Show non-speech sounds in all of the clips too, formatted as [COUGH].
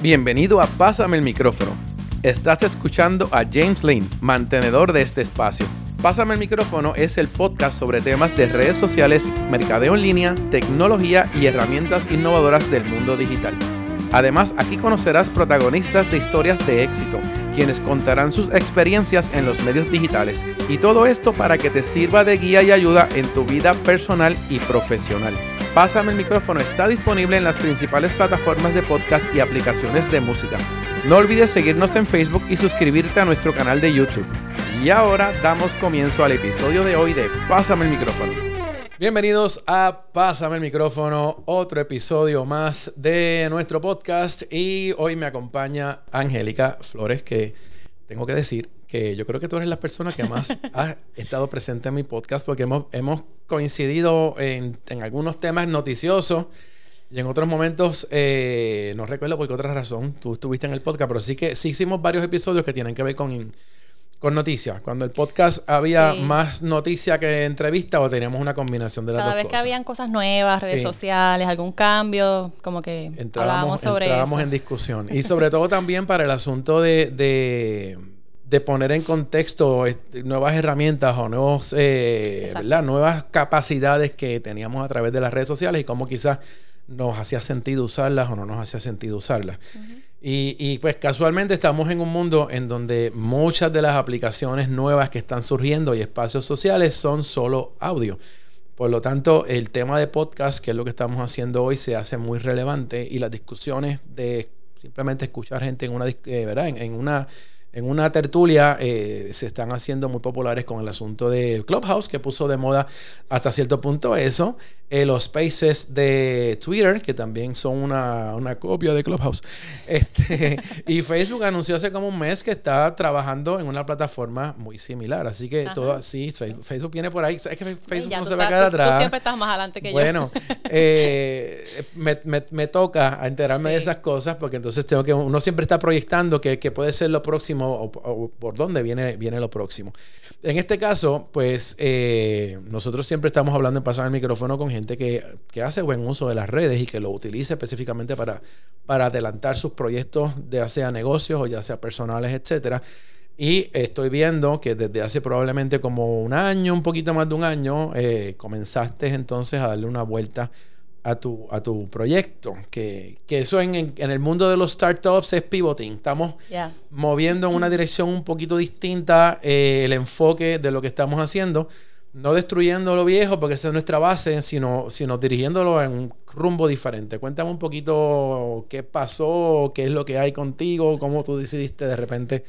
Bienvenido a Pásame el micrófono. Estás escuchando a James Lane, mantenedor de este espacio. Pásame el micrófono es el podcast sobre temas de redes sociales, mercadeo en línea, tecnología y herramientas innovadoras del mundo digital. Además, aquí conocerás protagonistas de historias de éxito, quienes contarán sus experiencias en los medios digitales y todo esto para que te sirva de guía y ayuda en tu vida personal y profesional. Pásame el micrófono está disponible en las principales plataformas de podcast y aplicaciones de música. No olvides seguirnos en Facebook y suscribirte a nuestro canal de YouTube. Y ahora damos comienzo al episodio de hoy de Pásame el micrófono. Bienvenidos a Pásame el micrófono, otro episodio más de nuestro podcast y hoy me acompaña Angélica Flores que tengo que decir que yo creo que tú eres la persona que más [LAUGHS] ha estado presente en mi podcast porque hemos, hemos coincidido en, en, algunos temas noticiosos y en otros momentos, eh, no recuerdo por qué otra razón, tú estuviste en el podcast, pero sí que sí hicimos varios episodios que tienen que ver con, con noticias. Cuando el podcast había más noticia que entrevista o teníamos una combinación de las Cada dos vez cosas. que habían cosas nuevas, redes Sí. sociales, algún cambio, como que entrábamos, hablábamos sobre entrábamos eso. en discusión. Y sobre todo también para el asunto de, de, de poner en contexto este, nuevas herramientas o nuevos, eh, nuevas capacidades que teníamos a través de las redes sociales y cómo quizás nos hacía sentido usarlas o no nos hacía sentido usarlas. Y, y, pues casualmente estamos en un mundo en donde muchas de las aplicaciones nuevas que están surgiendo y espacios sociales son solo audio. Por lo tanto, el tema de podcast, que es lo que estamos haciendo hoy, se hace muy relevante y las discusiones de simplemente escuchar gente en una, eh, ¿verdad? En, en una, en una tertulia eh, se están haciendo muy populares con el asunto de Clubhouse, que puso de moda hasta cierto punto eso. Eh, los spaces de Twitter, que también son una, una copia de Clubhouse. [LAUGHS] Este, y Facebook anunció hace como un mes que está trabajando en una plataforma muy similar. Así que Ajá. todo, sí, Facebook, viene por ahí. Es que Facebook Ya, no se va a quedar tú- tú atrás. siempre estás más adelante que yo. Bueno, [LAUGHS] eh, me, me- me toca enterarme de esas cosas porque entonces tengo que, uno siempre está proyectando que, que puede ser lo próximo o, por dónde viene, viene lo próximo. En este caso, pues eh, nosotros siempre estamos hablando en pasar el micrófono con gente que, que hace buen uso de las redes y que lo utiliza específicamente para, para adelantar sus proyectos, ya sea negocios o ya sea personales, etcétera. Y estoy viendo que desde hace probablemente como un año, un poquito más de un año, eh, comenzaste entonces a darle una vuelta a tu, a tu proyecto. Que, que eso en, en- el mundo de los startups es pivoting. Estamos moviendo en una [CLEARS THROAT] dirección un poquito distinta eh, el enfoque de lo que estamos haciendo. No destruyendo lo viejo, porque esa es nuestra base, sino, sino dirigiéndolo en un rumbo diferente. Cuéntame un poquito qué pasó, qué es lo que hay contigo, cómo tú decidiste de repente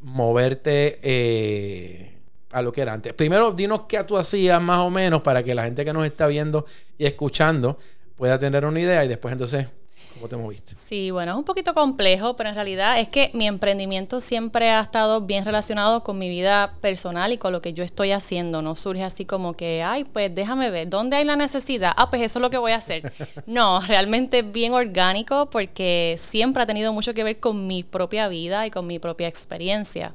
moverte eh, a lo que era antes. Primero, dinos qué tú hacías más o menos para que la gente que nos está viendo y escuchando pueda tener una idea y después entonces, ¿cómo te moviste? Sí, bueno, es un poquito complejo, pero en realidad es que mi emprendimiento siempre ha estado bien relacionado con mi vida personal y con lo que yo estoy haciendo. No surge así como que, ay, pues déjame ver, ¿dónde hay la necesidad? Ah, pues eso es lo que voy a hacer. [LAUGHS] No, realmente es bien orgánico porque siempre ha tenido mucho que ver con mi propia vida y con mi propia experiencia.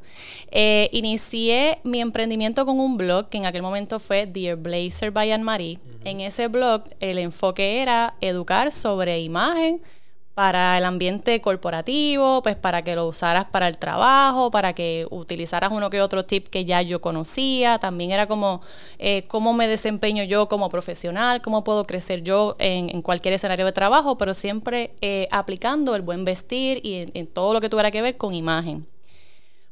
Eh, inicié mi emprendimiento con un blog que en aquel momento fue Dear Blazer by Anne-Marie. En ese blog el enfoque era educar sobre imagen para el ambiente corporativo, pues para que lo usaras para el trabajo, para que utilizaras uno que otro tip que ya yo conocía. También era como eh, cómo me desempeño yo como profesional, cómo puedo crecer yo en, cualquier escenario de trabajo, pero siempre eh, aplicando el buen vestir y en, en todo lo que tuviera que ver con imagen.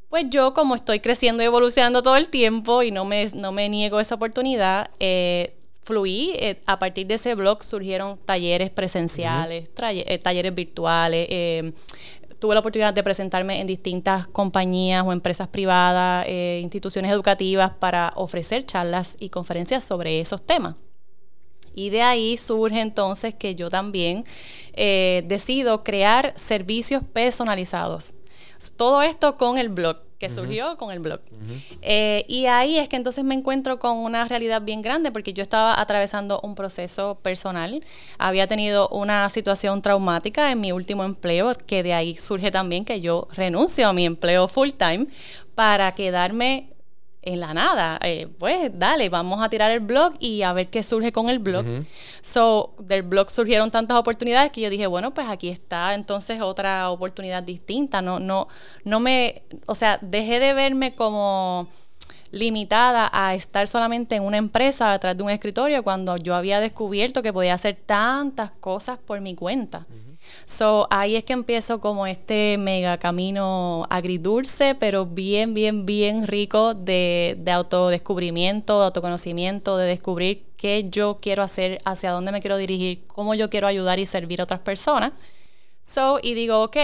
Pues yo, como estoy creciendo y evolucionando todo el tiempo y no me, no me niego esa oportunidad, eh, fluí. eh, a partir de ese blog surgieron talleres presenciales, eh, talleres virtuales. eh, tuve la oportunidad de presentarme en distintas compañías o empresas privadas, instituciones educativas para ofrecer charlas y conferencias sobre esos temas. Y de ahí surge entonces que yo también decido crear servicios personalizados. Todo esto con el blog, que surgió con el blog. Eh, y ahí es que entonces me encuentro con una realidad bien grande porque yo estaba atravesando un proceso personal. Había tenido una situación traumática en mi último empleo, que de ahí surge también que yo renuncio a mi empleo full time para quedarme en la nada. Eh, pues dale, vamos a tirar el blog y a ver qué surge con el blog. So, del blog surgieron tantas oportunidades que yo dije, bueno, pues aquí está entonces otra oportunidad distinta. No, no, no me, o sea, dejé de verme como limitada a estar solamente en una empresa detrás de un escritorio cuando yo había descubierto que podía hacer tantas cosas por mi cuenta. So, ahí es que empiezo como este mega camino agridulce, pero bien, bien, bien rico de, de autodescubrimiento, de autoconocimiento, de descubrir qué yo quiero hacer, hacia dónde me quiero dirigir, cómo yo quiero ayudar y servir a otras personas. So, y digo, ok,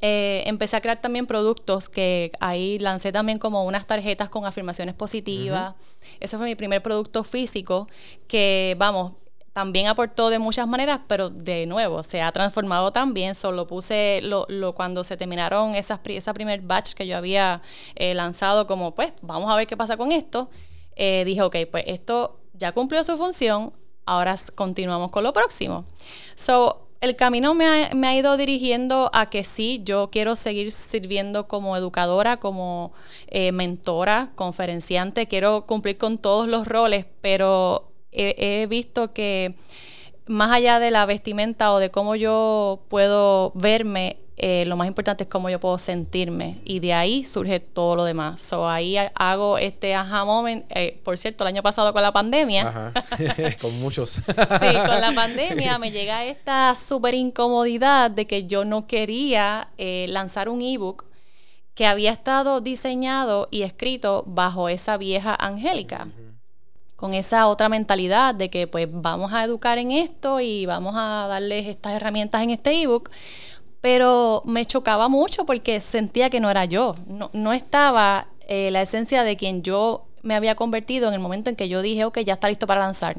eh, empecé a crear también productos que ahí lancé también como unas tarjetas con afirmaciones positivas. Ese fue mi primer producto físico que, vamos, también aportó de muchas maneras, pero de nuevo, se ha transformado también. Solo puse lo, lo, cuando se terminaron esas, esa primer batch que yo había eh, lanzado, como pues, vamos a ver qué pasa con esto. Eh, dije, ok, pues esto ya cumplió su función, ahora continuamos con lo próximo. So, el camino me ha, me ha, ido dirigiendo a que sí, yo quiero seguir sirviendo como educadora, como eh, mentora, conferenciante, quiero cumplir con todos los roles, pero he, visto que más allá de la vestimenta o de cómo yo puedo verme, eh, lo más importante es cómo yo puedo sentirme y de ahí surge todo lo demás. So, ahí hago este aha moment. Eh, por cierto, el año pasado con la pandemia. [LAUGHS] con muchos. [LAUGHS] sí, con la pandemia me llega esta súper incomodidad de que yo no quería eh, lanzar un ebook que había estado diseñado y escrito bajo esa vieja Angélica con esa otra mentalidad de que pues vamos a educar en esto y vamos a darles estas herramientas en este ebook, pero me chocaba mucho porque sentía que no era yo, no, estaba eh, la esencia de quien yo me había convertido en el momento en que yo dije, ok, ya está listo para lanzar.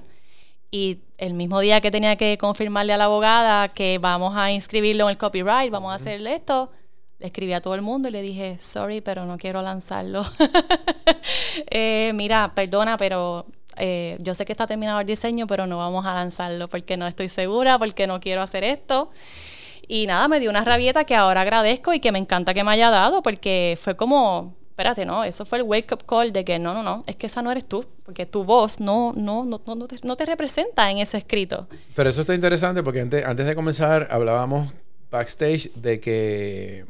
Y el mismo día que tenía que confirmarle a la abogada que vamos a inscribirlo en el copyright, vamos a hacerle esto, le escribí a todo el mundo y le dije, sorry, pero no quiero lanzarlo. [LAUGHS] Eh, mira, perdona, pero eh, yo sé que está terminado el diseño, pero no vamos a lanzarlo porque no estoy segura, porque no quiero hacer esto. Y nada, me dio una rabieta que ahora agradezco y que me encanta que me haya dado porque fue como, espérate, no, eso fue el wake up call de que no, no, no, es que esa no eres tú, porque tu voz no, no, no, no, te, no te representa en ese escrito. Pero eso está interesante porque antes, antes de comenzar hablábamos backstage de que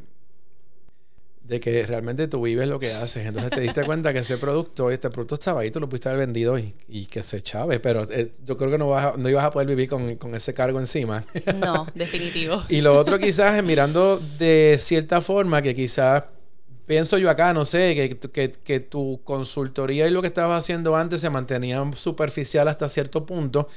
de que realmente tú vives lo que haces. Entonces te diste cuenta que ese producto, este producto estaba ahí, tú lo pudiste haber vendido y, y que se chave. Pero eh, yo creo que no, vas no ibas a poder vivir con, con ese cargo encima. [LAUGHS] No, definitivo. y lo otro quizás es mirando de cierta forma que quizás, pienso yo acá, no sé, que, que, que tu consultoría y lo que estabas haciendo antes se mantenían superficial hasta cierto punto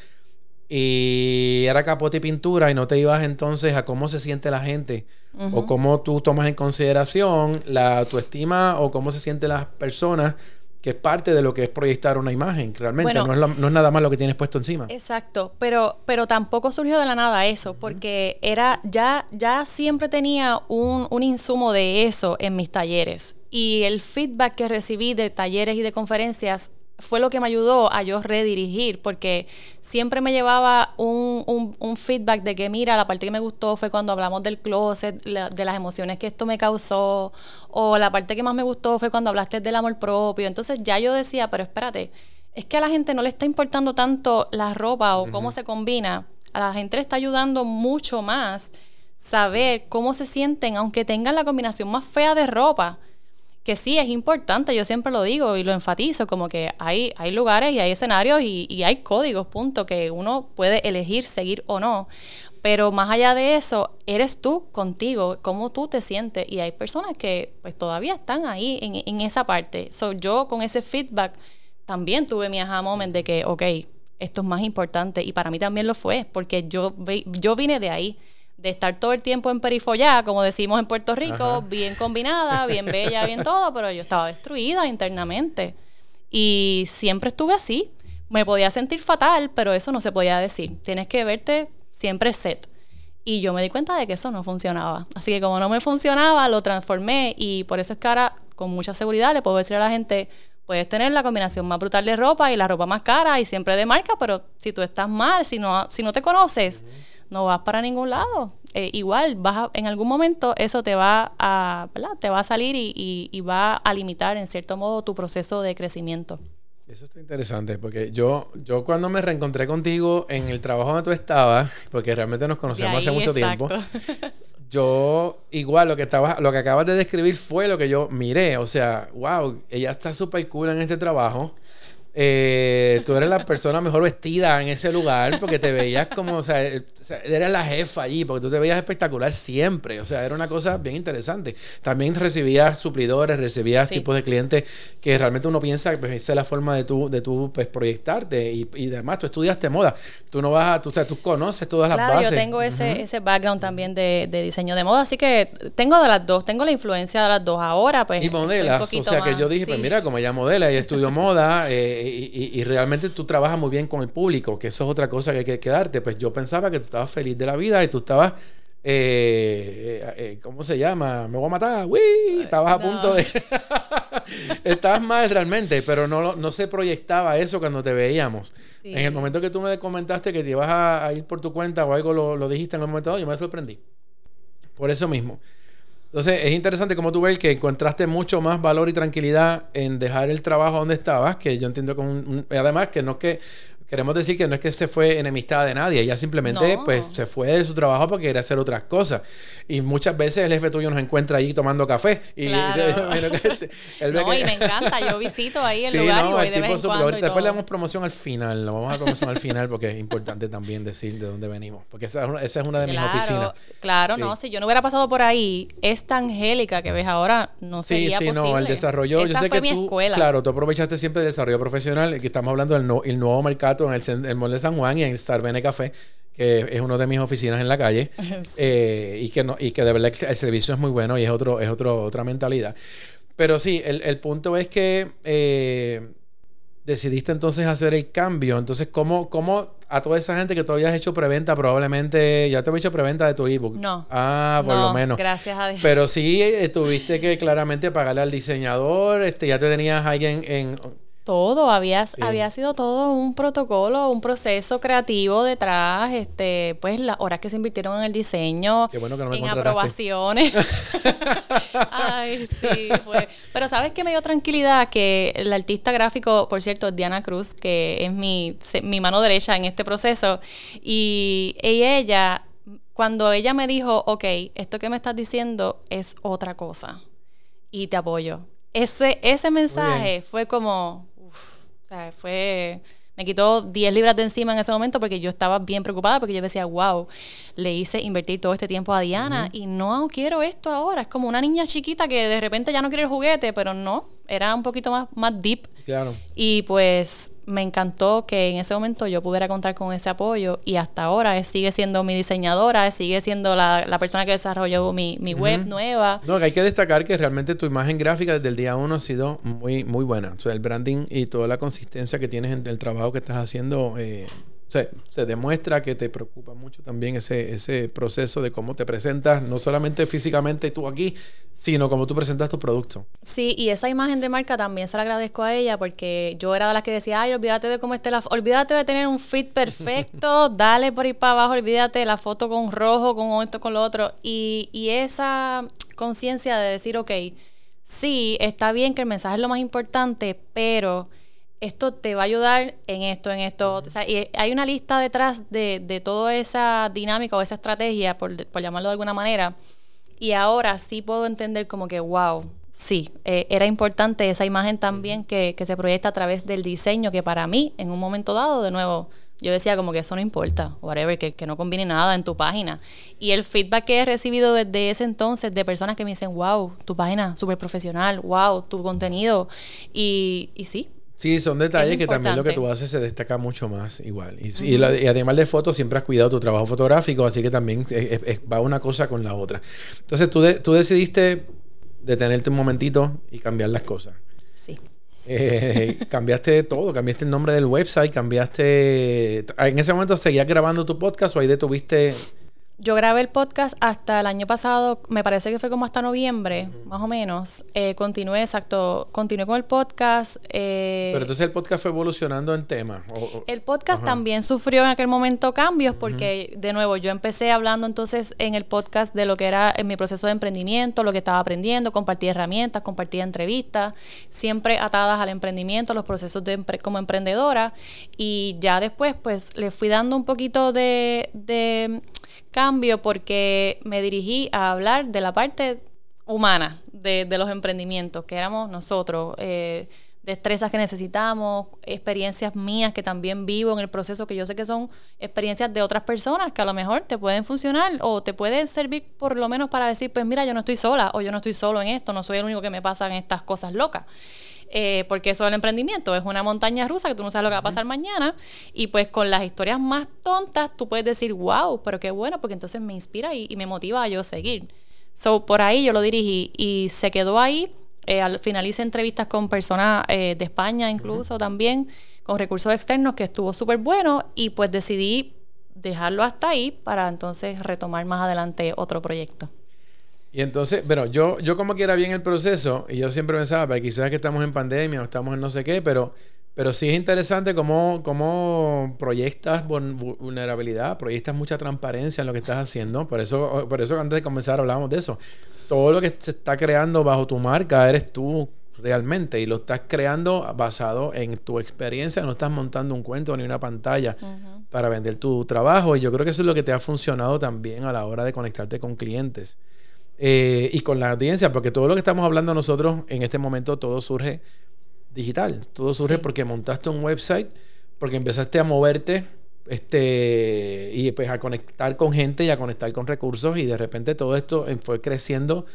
y era capote y pintura y no te ibas entonces a cómo se siente la gente o cómo tú tomas en consideración la autoestima o cómo se sienten las personas que es parte de lo que es proyectar una imagen. Realmente no, es no, es nada más lo que tienes puesto encima. Exacto, pero, pero tampoco surgió de la nada eso, porque era ya, ya siempre tenía un, un insumo de eso en mis talleres. Y el feedback que recibí de talleres y de conferencias fue lo que me ayudó a yo redirigir, porque siempre me llevaba un, un, feedback de que, mira, la parte que me gustó fue cuando hablamos del closet, de las emociones que esto me causó, o la parte que más me gustó fue cuando hablaste del amor propio. Entonces ya yo decía, pero espérate, es que a la gente no le está importando tanto la ropa o cómo se combina, a la gente le está ayudando mucho más saber cómo se sienten, aunque tengan la combinación más fea de ropa que sí es importante, yo siempre lo digo y lo enfatizo, como que hay, hay lugares y hay escenarios y, hay códigos, punto, que uno puede elegir seguir o no. Pero más allá de eso, eres tú contigo, cómo tú te sientes. Y hay personas que pues todavía están ahí en, en esa parte. So, yo con ese feedback también tuve mi aha moment de que, ok, esto es más importante. Y para mí también lo fue, porque yo, yo vine de ahí de estar todo el tiempo en perifollá, como decimos en Puerto Rico, bien combinada, bien bella, bien [LAUGHS] todo, pero yo estaba destruida internamente. Y siempre estuve así. Me podía sentir fatal, pero eso no se podía decir. Tienes que verte siempre set. Y yo me di cuenta de que eso no funcionaba. Así que como no me funcionaba, lo transformé y por eso es que ahora con mucha seguridad le puedo decir a la gente, puedes tener la combinación más brutal de ropa y la ropa más cara y siempre de marca, pero si tú estás mal, si no, si no te conoces, no vas para ningún lado. eh, igual vas en algún momento eso te va a, Te va a salir y, y va a limitar en cierto modo tu proceso de crecimiento. Eso está interesante, porque yo, yo cuando me reencontré contigo en el trabajo donde tú estabas, porque realmente nos conocemos hace mucho tiempo, [LAUGHS] yo igual lo que estaba, lo que acabas de describir fue lo que yo miré. O sea, wow, ella está súper cool en este trabajo. Eh, tú eres la persona mejor vestida en ese lugar porque te veías como, o sea, eres la jefa allí porque tú te veías espectacular siempre. O sea, era una cosa bien interesante. También recibías suplidores, recibías tipos de clientes que realmente uno piensa que pues, esa es la forma de tú, de tú pues, proyectarte y, y además tú estudiaste moda. Tú no vas a, tú, o sea, tú conoces todas las bases. Yo tengo ese, ese background también de, de, diseño de moda, así que tengo de las dos, tengo la influencia de las dos ahora. Pues, y modelas, o sea, que yo dije, pues mira, como ella modela y estudió moda, eh, [LAUGHS] y, realmente tú trabajas muy bien con el público, que eso es otra cosa que hay que quedarte. Pues yo pensaba que tú estabas feliz de la vida y tú estabas, eh, eh, eh, ¿cómo se llama? Me voy a matar, ¡Uy! Estabas a punto de... [LAUGHS] estabas mal realmente, pero no, no se proyectaba eso cuando te veíamos. En el momento que tú me comentaste que te ibas a, ir por tu cuenta o algo lo, lo dijiste en el momento dado, yo me sorprendí. Por eso mismo. Entonces, es interesante como tú ves que encontraste mucho más valor y tranquilidad en dejar el trabajo donde estabas, que yo entiendo que un, además que no es que queremos decir que no es que se fue enemistad de nadie, ella simplemente pues se fue de su trabajo porque quería hacer otras cosas. Y muchas veces el jefe tuyo nos encuentra ahí tomando café. Y, [LAUGHS] claro. no, y me encanta, yo visito ahí el lugar y voy de vez en cuando Después le damos promoción al final, lo vamos a promoción al final porque es importante también decir de dónde venimos, porque esa, es una de mis oficinas. Claro, no, si yo no hubiera pasado por ahí, esta Angélica que ves ahora no sería sí, sí, no, el desarrollo, yo sé que tú, claro, tú aprovechaste siempre el desarrollo profesional, que estamos hablando del el nuevo mercado en el, el Mall de San Juan y en Star Bene Café, que es uno de mis oficinas en la calle. [LAUGHS] Eh, y, que no, y que de verdad el servicio es muy bueno y es, otro, es otro, otra mentalidad. Pero sí, el, el punto es que eh, decidiste entonces hacer el cambio. Entonces, ¿cómo, ¿cómo a toda esa gente que todavía has hecho preventa, probablemente ya te he hecho preventa de tu ebook? No. Ah, por lo menos. Gracias a Dios. Pero sí eh, tuviste que claramente pagarle al diseñador, este, ya te tenías alguien en todo, había, había sido todo un protocolo, un proceso creativo detrás, este, pues las horas que se invirtieron en el diseño, en aprobaciones. [LAUGHS] Ay, sí, pues. Pero sabes que me dio tranquilidad que el artista gráfico, por cierto, Diana Cruz, que es mi, mi mano derecha en este proceso, y ella, cuando ella me dijo, ok, esto que me estás diciendo es otra cosa, y te apoyo. Ese, ese mensaje fue como, sea, fue... Me quitó 10 libras de encima en ese momento porque yo estaba bien preocupada porque yo decía, wow, le hice invertir todo este tiempo a Diana y no quiero esto ahora. Es como una niña chiquita que de repente ya no quiere el juguete, pero no, era un poquito más, más deep. Claro. Y pues me encantó que en ese momento yo pudiera contar con ese apoyo y hasta ahora sigue siendo mi diseñadora, sigue siendo la, persona que desarrolló mi, mi web nueva. No, que hay que destacar que realmente tu imagen gráfica desde el día uno ha sido muy, muy buena. O sea, el branding y toda la consistencia que tienes en el trabajo que estás haciendo eh, se, demuestra que te preocupa mucho también ese, ese proceso de cómo te presentas, no solamente físicamente tú aquí, sino cómo tú presentas tu producto. Sí, y esa imagen de marca también se la agradezco a ella porque yo era de las que decía, ay, olvídate de cómo esté la olvídate de tener un fit perfecto, [LAUGHS] dale por ahí para abajo, olvídate de la foto con rojo, con esto, con lo otro. Y, y esa conciencia de decir, ok, sí, está bien que el mensaje es lo más importante, pero esto te va a ayudar en esto, en esto. O sea, y hay una lista detrás de, de toda esa dinámica o esa estrategia, por, llamarlo de alguna manera. Y ahora sí puedo entender como que, wow, sí, eh, era importante esa imagen también que, que, se proyecta a través del diseño, que para mí, en un momento dado, de nuevo, yo decía como que eso no importa, whatever, que, que no combine nada en tu página. Y el feedback que he recibido desde ese entonces de personas que me dicen, wow, tu página súper profesional, wow, tu contenido. Y, y sí, Sí, son detalles que también lo que tú haces se destaca mucho más igual. Y, además de fotos, siempre has cuidado tu trabajo fotográfico, así que también va una cosa con la otra. Entonces tú, tú decidiste detenerte un momentito y cambiar las cosas. Sí. Eh, [LAUGHS] cambiaste todo, cambiaste el nombre del website, cambiaste... ¿En ese momento seguías grabando tu podcast o ahí detuviste yo grabé el podcast hasta el año pasado, me parece que fue como hasta noviembre, más o menos. Eh, continué, exacto, continué con el podcast. Eh, Pero entonces el podcast fue evolucionando en tema. el podcast también sufrió en aquel momento cambios porque, de nuevo, yo empecé hablando entonces en el podcast de lo que era en mi proceso de emprendimiento, lo que estaba aprendiendo, compartí herramientas, compartí entrevistas, siempre atadas al emprendimiento, los procesos de como emprendedora. Y ya después, pues, le fui dando un poquito de cambio porque me dirigí a hablar de la parte humana de, los emprendimientos, que éramos nosotros, eh, destrezas que necesitamos, experiencias mías que también vivo en el proceso, que yo sé que son experiencias de otras personas que a lo mejor te pueden funcionar o te pueden servir por lo menos para decir, pues mira, yo no estoy sola o yo no estoy solo en esto, no soy el único que me pasan estas cosas locas. Eh, porque eso del emprendimiento es una montaña rusa que tú no sabes lo que va a pasar mañana y pues con las historias más tontas tú puedes decir, wow, pero qué bueno, porque entonces me inspira y, me motiva a yo seguir. So, por ahí yo lo dirigí y se quedó ahí. Eh, al final hice entrevistas con personas eh, de España incluso también, con recursos externos, que estuvo súper bueno y pues decidí dejarlo hasta ahí para entonces retomar más adelante otro proyecto. Y entonces, bueno, yo, yo como quiera bien el proceso, y yo siempre pensaba, pues quizás que estamos en pandemia o estamos en no sé qué, pero, pero sí es interesante cómo, cómo proyectas vulnerabilidad, proyectas mucha transparencia en lo que estás haciendo. Por eso, por eso antes de comenzar hablábamos de eso. Todo lo que se está creando bajo tu marca eres tú realmente y lo estás creando basado en tu experiencia, no estás montando un cuento ni una pantalla para vender tu trabajo y yo creo que eso es lo que te ha funcionado también a la hora de conectarte con clientes. Eh, y con la audiencia, porque todo lo que estamos hablando nosotros en este momento, todo surge digital, todo surge porque montaste un website, porque empezaste a moverte este, y pues a conectar con gente y a conectar con recursos y de repente todo esto fue creciendo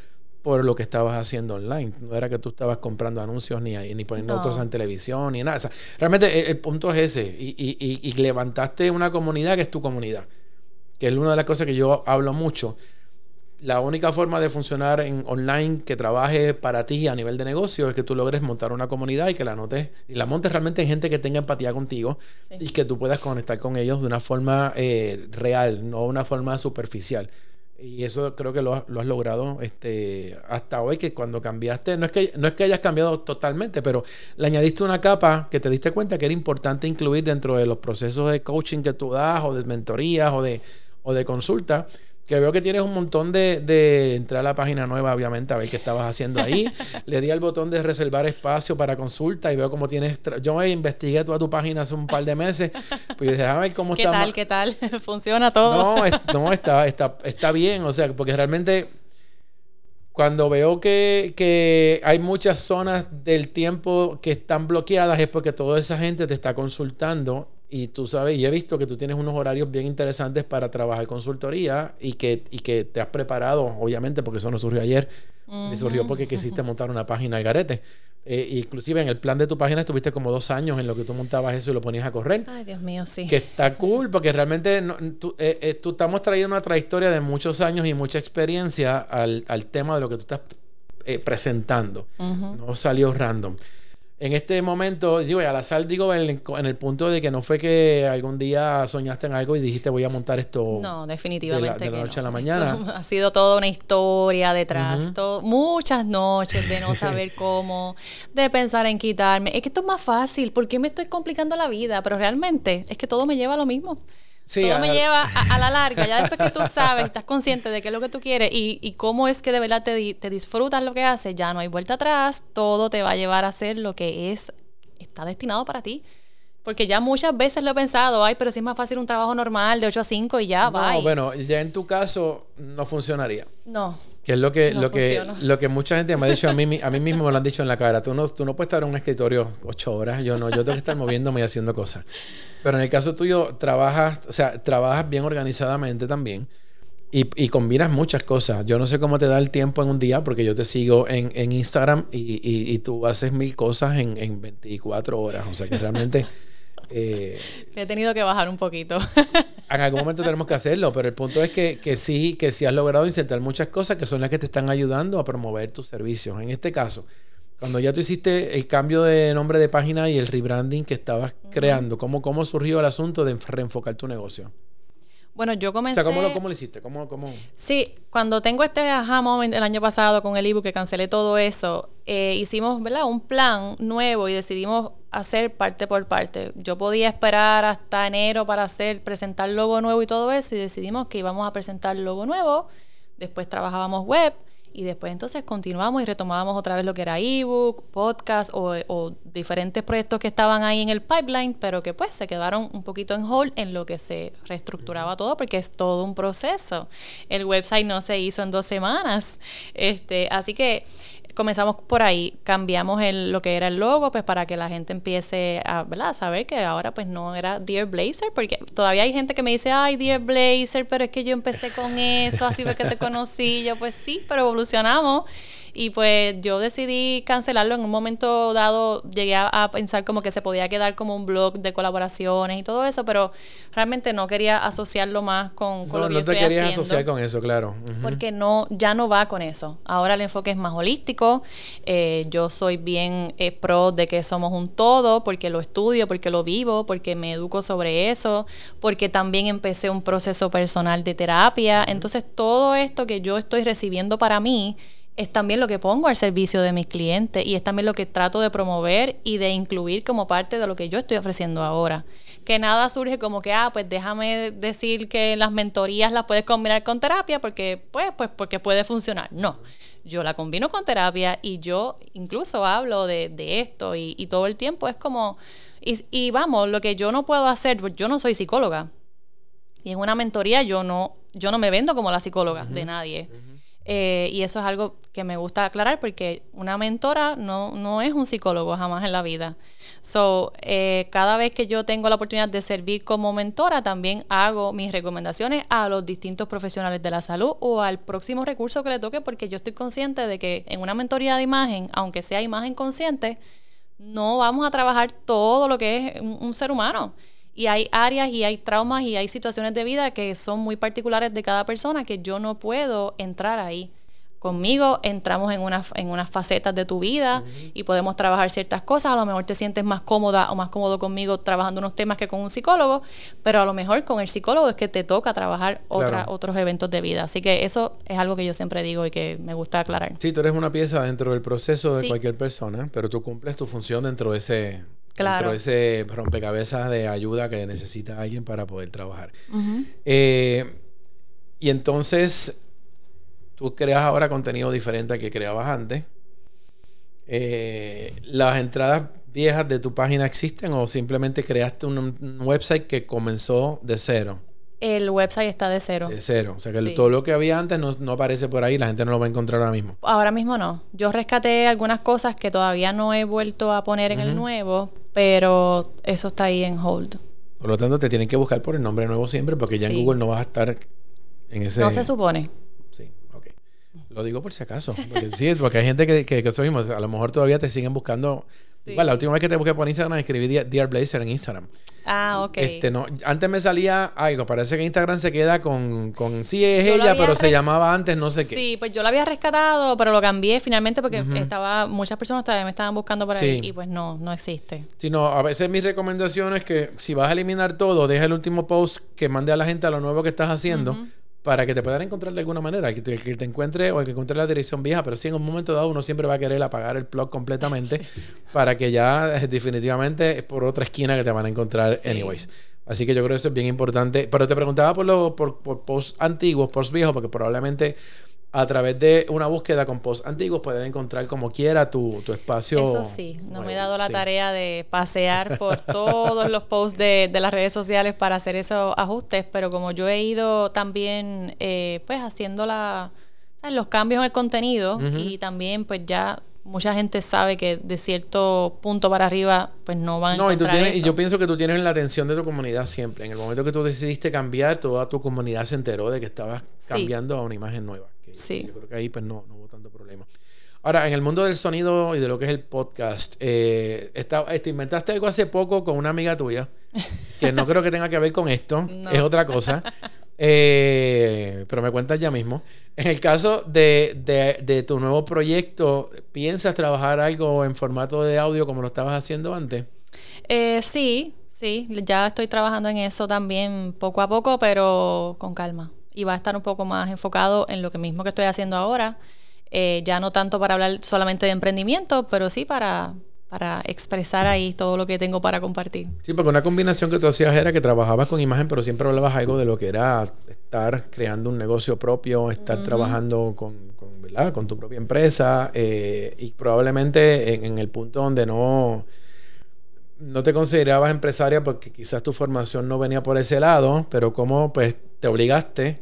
por lo que estabas haciendo online. No era que tú estabas comprando anuncios ni, ni poniendo cosas en televisión ni nada. realmente el, punto es ese. Y, y, y, levantaste una comunidad que es tu comunidad. Que es una de las cosas que yo hablo mucho la única forma de funcionar en online que trabaje para ti a nivel de negocio es que tú logres montar una comunidad y que la notes y la montes realmente en gente que tenga empatía contigo y que tú puedas conectar con ellos de una forma eh, real, no una forma superficial. Y eso creo que lo, has logrado este, hasta hoy, que cuando cambiaste, no es que, no es que hayas cambiado totalmente, pero le añadiste una capa que te diste cuenta que era importante incluir dentro de los procesos de coaching que tú das, o de mentorías, o de, o de consulta que veo que tienes un montón de, de, entrar a la página nueva, obviamente, a ver qué estabas haciendo ahí. [LAUGHS] Le di al botón de reservar espacio para consulta y veo cómo tienes. Yo investigué toda tu página hace un par de meses. Pues dije, a ver cómo está. ¿Qué tal? ¿Qué [LAUGHS] tal? ¿Funciona todo? No, [LAUGHS] no está, está, está bien. O sea, porque realmente cuando veo que, que, hay muchas zonas del tiempo que están bloqueadas es porque toda esa gente te está consultando y tú sabes, y he visto que tú tienes unos horarios bien interesantes para trabajar consultoría y que, y que te has preparado, obviamente, porque eso no surgió ayer, uh surgió porque quisiste montar una página al garete. Eh, inclusive en el plan de tu página estuviste como dos años en lo que tú montabas eso y lo ponías a correr. Ay, Dios mío, sí. Que está cool porque realmente tú, eh, eh, tú estamos trayendo una trayectoria de muchos años y mucha experiencia al, al tema de lo que tú estás presentando. No salió random. En este momento, digo, a la sal digo en, el punto de que no fue que algún día soñaste en algo y dijiste voy a montar esto. No, definitivamente. De la, noche a la mañana. ha sido toda una historia detrás. muchas noches de no [LAUGHS] saber cómo, de pensar en quitarme. Es que esto es más fácil. ¿Por qué me estoy complicando la vida? Pero realmente es que todo me lleva a lo mismo. Todo me lleva a, la larga, ya después que tú sabes, estás consciente de qué es lo que tú quieres y, y cómo es que de verdad te, te, disfrutas lo que haces, ya no hay vuelta atrás, todo te va a llevar a hacer lo que es, está destinado para ti. Porque ya muchas veces lo he pensado, ay, pero si es más fácil un trabajo normal de 8 a 5 y ya, va. No, bueno, ya en tu caso no funcionaría. No. Que es lo que, lo que, lo que mucha gente me ha dicho a mí, a mí mismo me lo han dicho en la cara. Tú no, tú no puedes estar en un escritorio ocho horas. Yo no, yo tengo que estar moviéndome y haciendo cosas. Pero en el caso tuyo, trabajas, o sea, trabajas bien organizadamente también. Y, y, combinas muchas cosas. Yo no sé cómo te da el tiempo en un día, porque yo te sigo en, en Instagram y, y, y, tú haces mil cosas en, en 24 horas. O sea que realmente eh, He tenido que bajar un poquito. [LAUGHS] en algún momento tenemos que hacerlo, pero el punto es que, que, sí, que sí has logrado insertar muchas cosas que son las que te están ayudando a promover tus servicios. En este caso, cuando ya tú hiciste el cambio de nombre de página y el rebranding que estabas creando, ¿cómo, ¿cómo surgió el asunto de reenfocar tu negocio? Bueno, yo comencé... O sea, ¿cómo lo, cómo lo hiciste? ¿Cómo, cómo... Sí, cuando tengo este aha moment el año pasado con el ebook que cancelé todo eso, eh, hicimos, ¿verdad? Un plan nuevo y decidimos hacer parte por parte. Yo podía esperar hasta enero para hacer, presentar logo nuevo y todo eso y decidimos que íbamos a presentar logo nuevo. Después trabajábamos web y después entonces continuamos y retomábamos otra vez lo que era ebook, podcast o, diferentes proyectos que estaban ahí en el pipeline, pero que pues se quedaron un poquito en hold en lo que se reestructuraba todo, porque es todo un proceso. El website no se hizo en dos semanas. Este, así que comenzamos por ahí, cambiamos el, lo que era el logo, pues para que la gente empiece a, ¿verdad? saber que ahora pues no era Dear Blazer, porque todavía hay gente que me dice, ay, Dear Blazer, pero es que yo empecé con eso, así fue que te conocí, yo pues sí, pero evolucionamos y pues yo decidí cancelarlo. En un momento dado llegué a, pensar como que se podía quedar como un blog de colaboraciones y todo eso, pero realmente no quería asociarlo más con, con lo que no te querías asociar con eso, claro. Porque no, ya no va con eso. Ahora el enfoque es más holístico. Eh, yo soy bien eh, pro de que somos un todo, porque lo estudio, porque lo vivo, porque me educo sobre eso, porque también empecé un proceso personal de terapia. Entonces todo esto que yo estoy recibiendo para mí, es también lo que pongo al servicio de mis clientes y es también lo que trato de promover y de incluir como parte de lo que yo estoy ofreciendo ahora. Que nada surge como que, ah, pues déjame decir que las mentorías las puedes combinar con terapia porque, pues, pues, porque puede funcionar. No, yo la combino con terapia y yo incluso hablo de, esto y, todo el tiempo es como, y, vamos, lo que yo no puedo hacer, pues yo no soy psicóloga. Y en una mentoría yo no, yo no me vendo como la psicóloga de nadie. Eh, y eso es algo que me gusta aclarar porque una mentora no, no es un psicólogo jamás en la vida. So, eh, cada vez que yo tengo la oportunidad de servir como mentora, también hago mis recomendaciones a los distintos profesionales de la salud o al próximo recurso que le toque, porque yo estoy consciente de que en una mentoría de imagen, aunque sea imagen consciente, no vamos a trabajar todo lo que es un ser humano. Y hay áreas y hay traumas y hay situaciones de vida que son muy particulares de cada persona que yo no puedo entrar ahí. Conmigo entramos en, una, en unas facetas de tu vida y podemos trabajar ciertas cosas. A lo mejor te sientes más cómoda o más cómodo conmigo trabajando unos temas que con un psicólogo, pero a lo mejor con el psicólogo es que te toca trabajar otros eventos de vida. Así que eso es algo que yo siempre digo y que me gusta aclarar. Sí, tú eres una pieza dentro del proceso de cualquier persona, pero tú cumples tu función dentro de ese, Claro. Dentro de ese rompecabezas de ayuda que necesita alguien para poder trabajar. Eh, y entonces, tú creas ahora contenido diferente al que creabas antes. Eh, ¿Las entradas viejas de tu página existen o simplemente creaste un website que comenzó de cero? el website está de cero. De cero. O sea que todo lo que había antes no, aparece por ahí, la gente no lo va a encontrar ahora mismo. Ahora mismo no. Yo rescaté algunas cosas que todavía no he vuelto a poner en el nuevo, pero eso está ahí en hold. Por lo tanto, te tienen que buscar por el nombre nuevo siempre, porque ya en Google no vas a estar en ese. No se supone. Lo digo por si acaso. Porque, sí, porque hay gente que, que, que a lo mejor todavía te siguen buscando la última vez que te busqué por Instagram escribí Dear Blazer en Instagram. Ah, ok. Este, no, antes me salía algo, parece que Instagram se queda con, con sí es ella, pero se llamaba antes no sé qué. Sí, pues yo lo había rescatado, pero lo cambié finalmente porque estaba, muchas personas todavía me estaban buscando por ahí y pues no, no existe. Sí, no, a veces mi recomendación es que si vas a eliminar todo, deja el último post que mande a la gente a lo nuevo que estás haciendo para que te puedan encontrar de alguna manera, que te, que te encuentre o que encuentre la dirección vieja, pero sí en un momento dado uno siempre va a querer apagar el blog completamente [LAUGHS] para que ya eh, definitivamente es por otra esquina que te van a encontrar anyways. Así que yo creo que eso es bien importante. Pero te preguntaba por los por, por posts antiguos, posts viejos, porque probablemente a través de una búsqueda con posts antiguos pueden encontrar como quiera tu, espacio. Eso sí, no me he dado la tarea de pasear por todos los posts de, las redes sociales para hacer esos ajustes, pero como yo he ido también eh, pues haciendo la, los cambios en el contenido y también pues ya mucha gente sabe que de cierto punto para arriba pues no van a no, y, tú tienes, y yo pienso que tú tienes la atención de tu comunidad siempre. En el momento que tú decidiste cambiar, toda tu comunidad se enteró de que estabas cambiando a una imagen nueva. Sí. Yo creo que ahí pues no, no hubo tanto problema. Ahora, en el mundo del sonido y de lo que es el podcast, eh, este, inventaste algo hace poco con una amiga tuya, que no [LAUGHS] creo que tenga que ver con esto, es otra cosa. Eh, pero me cuentas ya mismo. En el caso de, de, de, tu nuevo proyecto, ¿piensas trabajar algo en formato de audio como lo estabas haciendo antes? Eh, sí, Sí, ya estoy trabajando en eso también poco a poco, pero con calma. Y va a estar un poco más enfocado en lo que mismo que estoy haciendo ahora. Eh, ya no tanto para hablar solamente de emprendimiento, pero sí para, para expresar ahí todo lo que tengo para compartir. Sí, porque una combinación que tú hacías era que trabajabas con imagen, pero siempre hablabas algo de lo que era estar creando un negocio propio, estar trabajando con, con, ¿verdad? con tu propia empresa eh, y probablemente en, el punto donde no, no te considerabas empresaria porque quizás tu formación no venía por ese lado, pero como pues te obligaste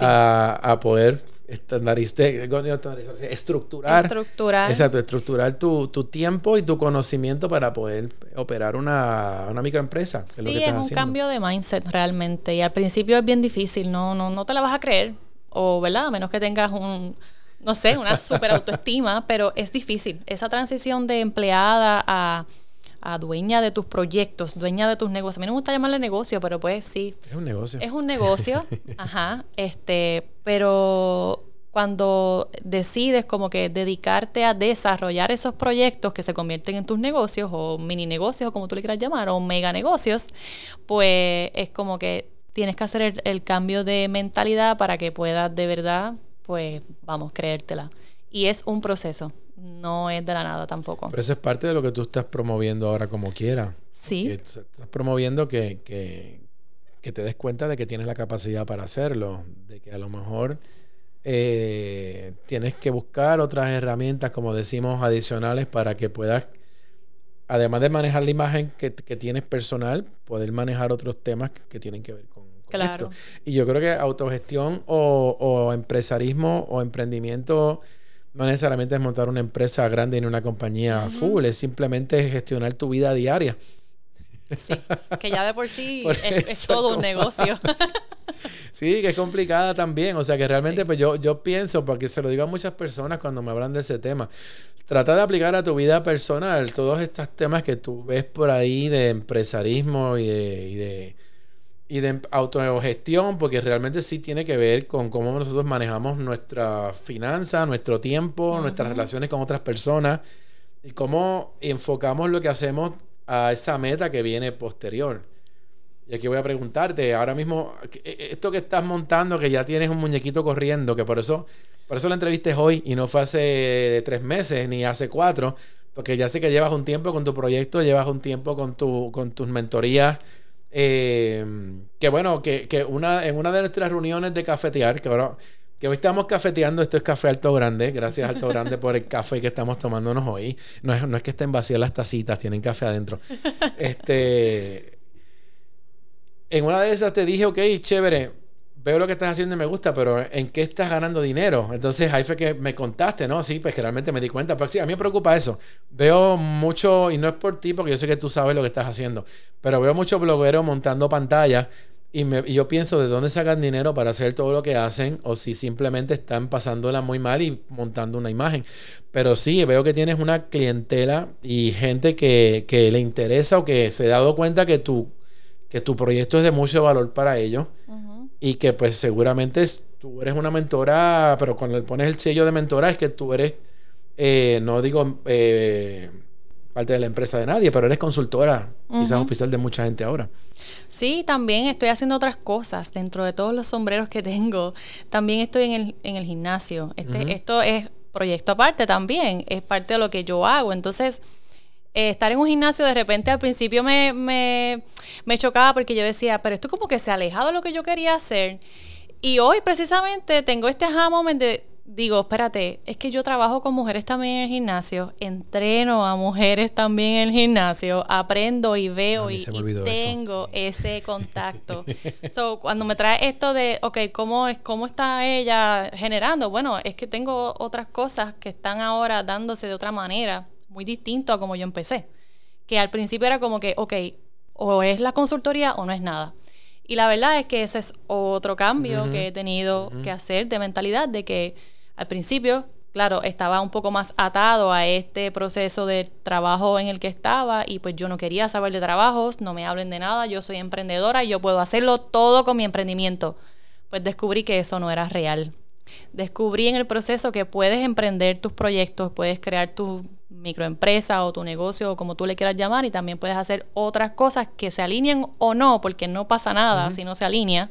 a, a poder estandarizar, estructurar, estructurar. Exacto, estructurar tu, tu, tiempo y tu conocimiento para poder operar una, una microempresa. sí, es, un cambio de mindset realmente. Y al principio es bien difícil, no, no, no te la vas a creer. O, ¿verdad? A menos que tengas un, no sé, una [LAUGHS] super autoestima, pero es difícil. Esa transición de empleada a a dueña de tus proyectos, dueña de tus negocios. A mí no me gusta llamarle negocio, pero pues sí. Es un negocio. Es un negocio, [LAUGHS] ajá. Este, pero cuando decides como que dedicarte a desarrollar esos proyectos que se convierten en tus negocios o mini negocios o como tú le quieras llamar o mega negocios, pues es como que tienes que hacer el, el cambio de mentalidad para que puedas de verdad, pues vamos, creértela. Y es un proceso no es de la nada tampoco. Pero eso es parte de lo que tú estás promoviendo ahora como quiera. Sí. Estás promoviendo que, que, que, te des cuenta de que tienes la capacidad para hacerlo, de que a lo mejor eh, tienes que buscar otras herramientas, como decimos, adicionales para que puedas, además de manejar la imagen que, que tienes personal, poder manejar otros temas que, tienen que ver con, claro. esto. Y yo creo que autogestión o, o empresarismo o emprendimiento no necesariamente es montar una empresa grande en una compañía full, es simplemente gestionar tu vida diaria. Sí, que ya de por sí [LAUGHS] es, todo un negocio. [LAUGHS] sí, que es complicada también. O sea que realmente pues yo, yo pienso, porque se lo digo a muchas personas cuando me hablan de ese tema, trata de aplicar a tu vida personal todos estos temas que tú ves por ahí de empresarismo y de y de autogestión, porque realmente sí tiene que ver con cómo nosotros manejamos nuestra finanza, nuestro tiempo, nuestras relaciones con otras personas y cómo enfocamos lo que hacemos a esa meta que viene posterior. Y aquí voy a preguntarte, ahora mismo, e, e, esto que estás montando, que ya tienes un muñequito corriendo, que por eso, por eso la entrevisté hoy y no fue hace tres meses ni hace cuatro, porque ya sé que llevas un tiempo con tu proyecto, llevas un tiempo con, tu, con tus mentorías eh, que bueno, que, una, en una de nuestras reuniones de cafetear, que ahora que hoy estamos cafeteando, esto es café Alto Grande, gracias Alto Grande por el café que estamos tomándonos hoy. No es, no es que estén vacías las tacitas, tienen café adentro. Este, en una de esas te dije, ok, chévere, veo lo que estás haciendo y me gusta, pero ¿en qué estás ganando dinero? Entonces ahí fue que me contaste, ¿no? Sí, pues que realmente me di cuenta. Pero sí, a mí me preocupa eso. Veo mucho, y no es por ti, porque yo sé que tú sabes lo que estás haciendo, pero veo muchos blogueros montando pantallas y, yo pienso de dónde sacan dinero para hacer todo lo que hacen o si simplemente están pasándola muy mal y montando una imagen. Pero sí, veo que tienes una clientela y gente que, que le interesa o que se ha dado cuenta que tu, que tu proyecto es de mucho valor para ellos y que pues seguramente tú eres una mentora, pero cuando le pones el sello de mentora es que tú eres, eh, no digo eh, parte de la empresa de nadie, pero eres consultora, quizás oficial de mucha gente ahora. Sí, también estoy haciendo otras cosas dentro de todos los sombreros que tengo. También estoy en el, en el gimnasio. Este, Esto es proyecto aparte también, es parte de lo que yo hago. Entonces, eh, estar en un gimnasio de repente al principio me, me, me chocaba porque yo decía, pero esto como que se ha alejado de lo que yo quería hacer. Y hoy precisamente tengo este aha moment de, digo, espérate, es que yo trabajo con mujeres también en el gimnasio, entreno a mujeres también en el gimnasio, aprendo y veo y, tengo ese contacto. [LAUGHS] so, cuando me trae esto de, ok, ¿cómo, es, ¿cómo está ella generando? Bueno, es que tengo otras cosas que están ahora dándose de otra manera muy distinto a como yo empecé. Que al principio era como que, ok, o es la consultoría o no es nada. Y la verdad es que ese es otro cambio que he tenido que hacer de mentalidad, de que al principio, claro, estaba un poco más atado a este proceso de trabajo en el que estaba y pues yo no quería saber de trabajos, no me hablen de nada, yo soy emprendedora y yo puedo hacerlo todo con mi emprendimiento. Pues descubrí que eso no era real. Descubrí en el proceso que puedes emprender tus proyectos, puedes crear tu microempresa o tu negocio o como tú le quieras llamar y también puedes hacer otras cosas que se alineen o no, porque no pasa nada si no se alinea.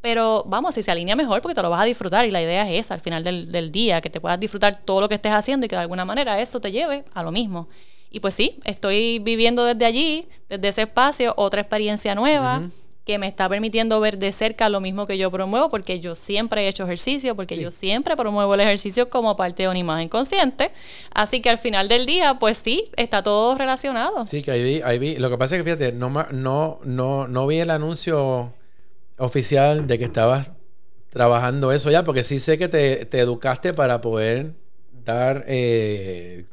Pero vamos, si se alinea mejor porque te lo vas a disfrutar y la idea es esa al final del, del día, que te puedas disfrutar todo lo que estés haciendo y que de alguna manera eso te lleve a lo mismo. Y pues sí, estoy viviendo desde allí, desde ese espacio, otra experiencia nueva que me está permitiendo ver de cerca lo mismo que yo promuevo, porque yo siempre he hecho ejercicio, porque yo siempre promuevo el ejercicio como parte de una imagen consciente. Así que al final del día, pues sí, está todo relacionado. Sí, que ahí vi, ahí vi. Lo que pasa es que fíjate, no, no, no, no vi el anuncio oficial de que estabas trabajando eso ya, porque sí sé que te, te educaste para poder dar eh,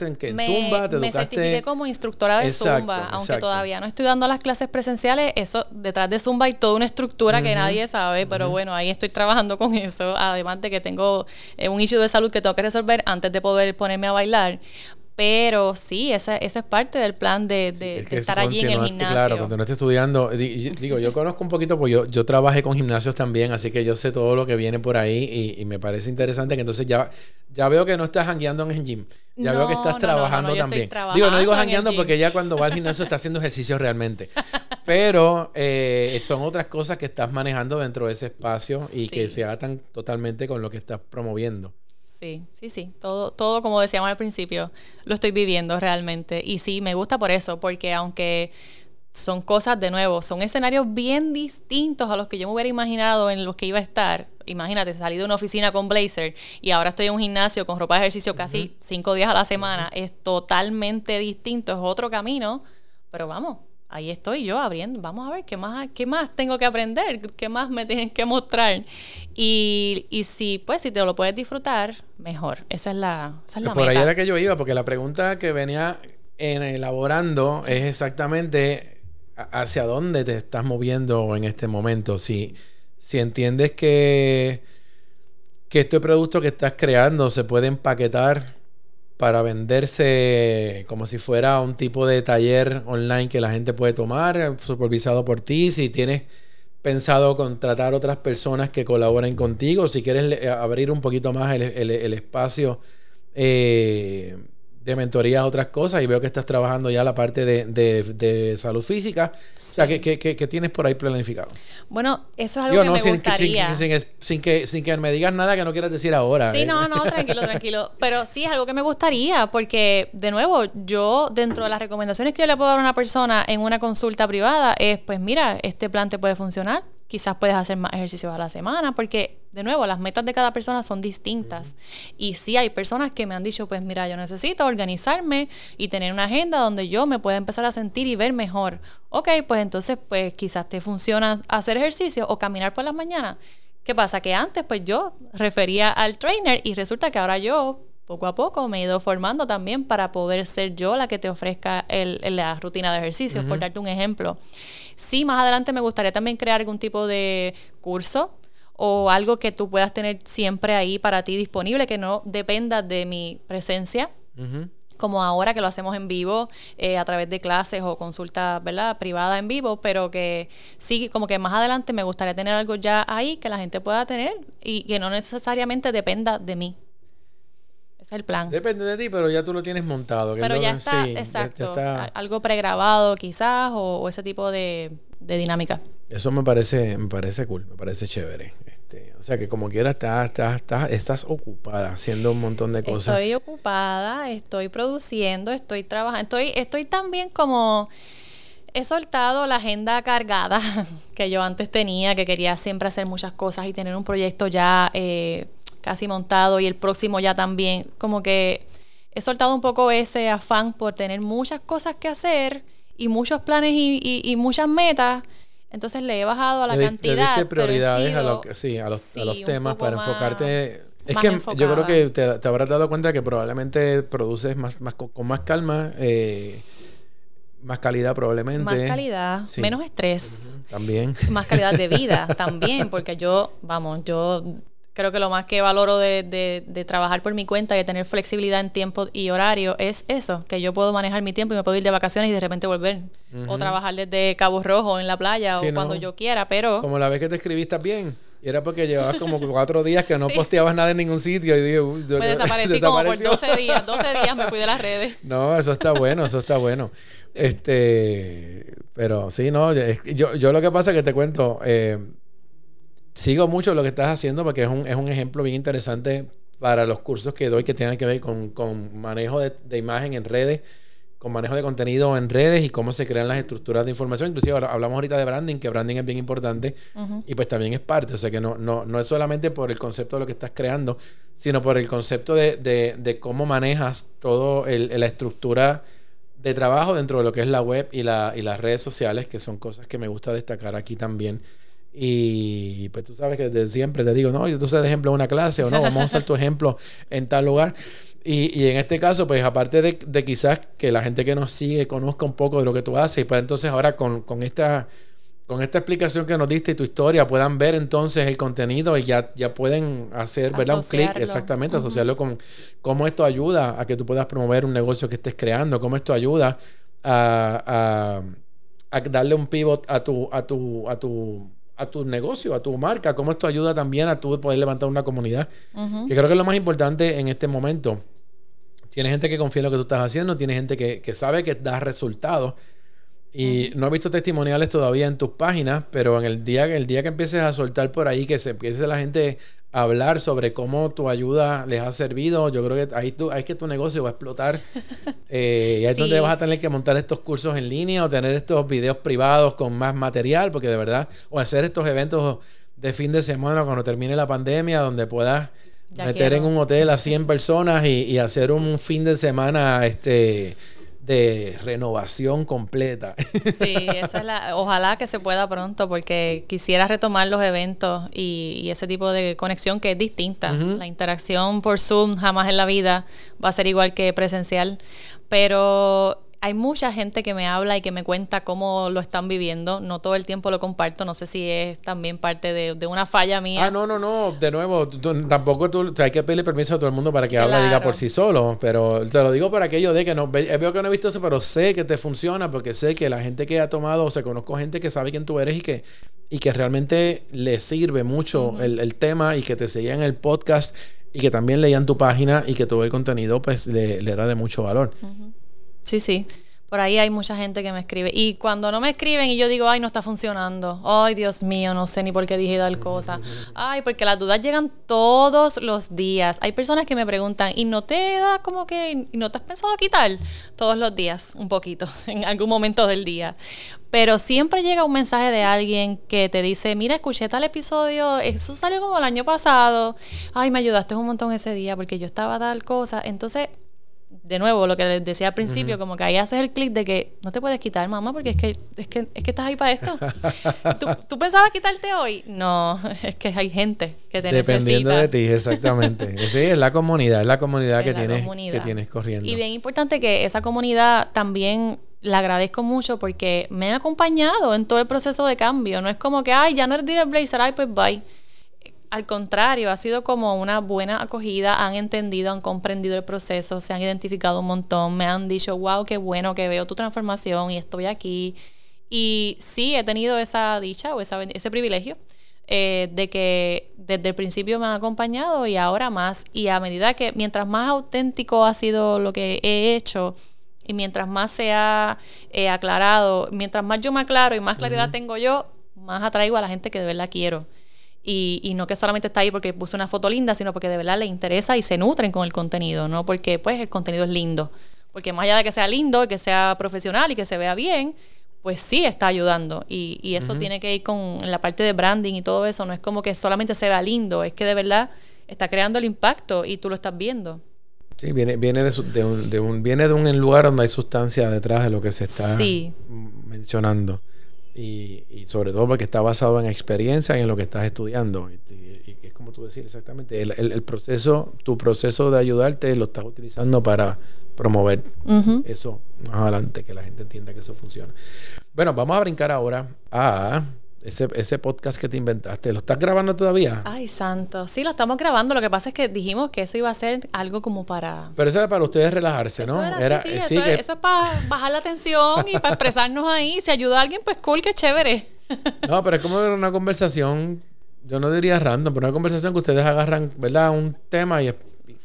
en, me, Zumba? ¿Te me certifiqué como instructora de Zumba, aunque todavía no estoy dando las clases presenciales. Eso, detrás de Zumba hay toda una estructura que nadie sabe, pero bueno, ahí estoy trabajando con eso. Además de que tengo eh, un issue de salud que tengo que resolver antes de poder ponerme a bailar. Pero sí, esa, esa es parte del plan de, estar allí en el gimnasio. Claro, cuando no esté estudiando, digo, yo conozco un poquito, pues yo, yo trabajé con gimnasios también, así que yo sé todo lo que viene por ahí y, me parece interesante que entonces ya, ya veo que no estás jangueando en el gym, ya veo que estás trabajando también. Digo, no digo jangueando porque ya cuando va al gimnasio está haciendo ejercicio realmente, pero eh, son otras cosas que estás manejando dentro de ese espacio y que se atan totalmente con lo que estás promoviendo. Sí, sí, sí. Todo, todo, como decíamos al principio, lo estoy viviendo realmente. Y sí, me gusta por eso, porque aunque son cosas de nuevo, son escenarios bien distintos a los que yo me hubiera imaginado en los que iba a estar. Imagínate, salí de una oficina con blazer y ahora estoy en un gimnasio con ropa de ejercicio casi cinco días a la semana. Es totalmente distinto, es otro camino, pero vamos, ahí estoy yo abriendo, vamos a ver qué más, qué más tengo que aprender, qué más me tienen que mostrar. Y, y si, pues, si te lo puedes disfrutar, mejor. Esa es la, esa es la Por ahí era que yo iba, porque la pregunta que venía en elaborando es exactamente hacia dónde te estás moviendo en este momento. Si, si entiendes que, que este producto que estás creando se puede empaquetar para venderse como si fuera un tipo de taller online que la gente puede tomar, supervisado por ti, si tienes pensado contratar otras personas que colaboren contigo, si quieres abrir un poquito más el, el espacio eh, de mentoría a otras cosas y veo que estás trabajando ya la parte de, salud física. O sea, ¿qué, qué, tienes por ahí planificado? Bueno, eso es algo que me sin, gustaría. Sin, sin, que, sin que me digas nada que no quieras decir ahora. Sí, ¿eh? no, no, tranquilo, [LAUGHS] tranquilo. Pero sí es algo que me gustaría porque, de nuevo, yo dentro de las recomendaciones que yo le puedo dar a una persona en una consulta privada es, pues mira, este plan te puede funcionar quizás puedes hacer más ejercicios a la semana, porque de nuevo, las metas de cada persona son distintas. Y sí hay personas que me han dicho, pues mira, yo necesito organizarme y tener una agenda donde yo me pueda empezar a sentir y ver mejor. Ok, pues entonces, pues quizás te funciona hacer ejercicio o caminar por las mañanas. ¿Qué pasa? Que antes, pues yo refería al trainer y resulta que ahora yo poco a poco me he ido formando también para poder ser yo la que te ofrezca el, la rutina de ejercicios, por darte un ejemplo. Sí, más adelante me gustaría también crear algún tipo de curso o algo que tú puedas tener siempre ahí para ti disponible, que no dependa de mi presencia. como ahora que lo hacemos en vivo eh, a través de clases o consultas ¿verdad? privada en vivo, pero que sí, como que más adelante me gustaría tener algo ya ahí que la gente pueda tener y que no necesariamente dependa de mí es el plan. Depende de ti, pero ya tú lo tienes montado. pero ya, está, exacto. Algo pregrabado quizás o, ese tipo de, dinámica. Eso me parece, me parece cool, me parece chévere. Este, o sea que como quiera estás, estás, estás, ocupada haciendo un montón de cosas. Estoy ocupada, estoy produciendo, estoy trabajando, estoy, estoy también como he soltado la agenda cargada [LAUGHS] que yo antes tenía, que quería siempre hacer muchas cosas y tener un proyecto ya eh, casi montado y el próximo ya también. Como que he soltado un poco ese afán por tener muchas cosas que hacer y muchos planes y, muchas metas. Entonces le he bajado a la cantidad. Le prioridades a, lo sí, a, los, temas para enfocarte. Es que yo creo que te, habrás dado cuenta que probablemente produces más, más con más calma. Eh, más calidad probablemente. Más calidad, menos estrés. También. Más calidad de vida [LAUGHS] también, porque yo, vamos, yo creo que lo más que valoro de, de, trabajar por mi cuenta y de tener flexibilidad en tiempo y horario es eso, que yo puedo manejar mi tiempo y me puedo ir de vacaciones y de repente volver. O trabajar desde Cabo Rojo en la playa o cuando yo quiera, pero... Como la vez que te escribiste bien. Y era porque llevabas como [LAUGHS] cuatro días que no posteabas nada en ningún sitio. Y digo, me desaparecí [LAUGHS] como por 12 días. 12 días me fui de las redes. [LAUGHS] No, eso está bueno, eso está bueno. Este, pero sí, no, yo, yo lo que pasa es que te cuento, eh, sigo mucho lo que estás haciendo porque es un, es un ejemplo bien interesante para los cursos que doy que tengan que ver con, con manejo de, de imagen en redes con manejo de contenido en redes y cómo se crean las estructuras de información. Inclusive hablamos ahorita de branding, que branding es bien importante y pues también es parte. O sea que no, no, no es solamente por el concepto de lo que estás creando, sino por el concepto de, de, de cómo manejas todo la estructura de trabajo dentro de lo que es la web y, la, y las redes sociales, que son cosas que me gusta destacar aquí también. Y pues tú sabes que desde siempre te digo, no, yo tú sabes de ejemplo una clase o no, vamos a usar tu [LAUGHS] ejemplo en tal lugar. Y, y, en este caso, pues aparte de, de, quizás que la gente que nos sigue conozca un poco de lo que tú haces, y pues entonces ahora con, con, esta, con esta explicación que nos diste y tu historia, puedan ver entonces el contenido y ya, ya pueden hacer, ¿verdad? Un clic, exactamente, asociarlo con cómo esto ayuda a que tú puedas promover un negocio que estés creando, cómo esto ayuda a, a, a darle un pivot a tu, a tu, a tu a tu negocio, a tu marca, cómo esto ayuda también a tú poder levantar una comunidad, que creo que es lo más importante en este momento. Tiene gente que confía en lo que tú estás haciendo, tiene gente que, que sabe que da resultados. Y no he visto testimoniales todavía en tus páginas, pero en el día, el día que empieces a soltar por ahí, que se empiece la gente hablar sobre cómo tu ayuda les ha servido, yo creo que ahí, tú, ahí es que tu negocio va a explotar. [LAUGHS] Eh, y ahí es donde vas a tener que montar estos cursos en línea o tener estos videos privados con más material, porque de verdad, o hacer estos eventos de fin de semana cuando termine la pandemia, donde puedas meter en un hotel a 100 personas y, hacer un fin de semana este de renovación completa. [LAUGHS] Sí, esa es la, ojalá que se pueda pronto porque quisiera retomar los eventos y, ese tipo de conexión que es distinta. La interacción por Zoom jamás en la vida va a ser igual que presencial, pero hay mucha gente que me habla y que me cuenta cómo lo están viviendo. No todo el tiempo lo comparto. No sé si es también parte de, una falla mía. Ah, no, no, no. De nuevo, tampoco tú, hay que pedirle permiso a todo el mundo para que hable y diga por sí solo. Pero te lo digo por aquello de que no veo que no he visto eso, pero sé que te funciona porque sé que la gente que ha tomado, o sea, conozco gente que sabe quién tú eres y que, y que realmente le sirve mucho el, tema y que te seguían el podcast y que también leían tu página y que todo el contenido pues le, le era de mucho valor. Sí, sí. Por ahí hay mucha gente que me escribe. Y cuando no me escriben y yo digo, ay, no está funcionando. Ay, Dios mío, no sé ni por qué dije tal cosa. Ay, porque las dudas llegan todos los días. Hay personas que me preguntan, ¿y no te da como que, no te has pensado quitar? Todos los días, un poquito, [LAUGHS] en algún momento del día. Pero siempre llega un mensaje de alguien que te dice, mira, escuché tal episodio, eso salió como el año pasado. Ay, me ayudaste un montón ese día porque yo estaba tal cosa. Entonces, de nuevo, lo que les decía al principio, como que ahí haces el clic de que no te puedes quitar, mamá, porque es que, es que, es que estás ahí para esto. [LAUGHS] ¿Tú, pensabas quitarte hoy? No, [LAUGHS] es que hay gente que te Dependiendo de ti, exactamente. [LAUGHS] sí, es la comunidad, es la comunidad, que, tienes, que tienes corriendo. Y bien importante que esa comunidad también la agradezco mucho porque me ha acompañado en todo el proceso de cambio. No es como que, ay, ya no eres Dealer Blazer, ay, pues bye al contrario, ha sido como una buena acogida, han entendido, han comprendido el proceso, se han identificado un montón, me han dicho, wow, qué bueno que veo tu transformación y estoy aquí. Y sí, he tenido esa dicha o ese privilegio eh, de que desde el principio me han acompañado y ahora más. Y a medida que, mientras más auténtico ha sido lo que he hecho y mientras más se ha eh, aclarado, mientras más yo me aclaro y más claridad tengo yo, más atraigo a la gente que de verdad quiero. Y, no que solamente está ahí porque puso una foto linda, sino porque de verdad le interesa y se nutren con el contenido, ¿no? Porque pues el contenido es lindo. Porque más allá de que sea lindo, que sea profesional y que se vea bien, pues sí está ayudando. Y, y eso tiene que ir con la parte de branding y todo eso. No es como que solamente se vea lindo, es que de verdad está creando el impacto y tú lo estás viendo. Sí, viene, viene, de, un, de, un, viene de un lugar donde hay sustancia detrás de lo que se está mencionando y, sobre todo porque está basado en experiencia y en lo que estás estudiando. Y, es como tú decís exactamente, el, proceso, tu proceso de ayudarte lo estás utilizando para promover eso más adelante, que la gente entienda que eso funciona. Bueno, vamos a brincar ahora a ese, ese podcast que te inventaste, ¿lo estás grabando todavía? Ay, santo. Sí, lo estamos grabando. Lo que pasa es que dijimos que eso iba a ser algo como para... Pero eso era para ustedes relajarse, ¿no? Era, sí, eso, es para bajar la tensión y para expresarnos ahí. Si ayuda a alguien, pues cool, qué chévere. no, pero es como una conversación yo no diría random, pero una conversación que ustedes agarran, ¿verdad? Un tema y,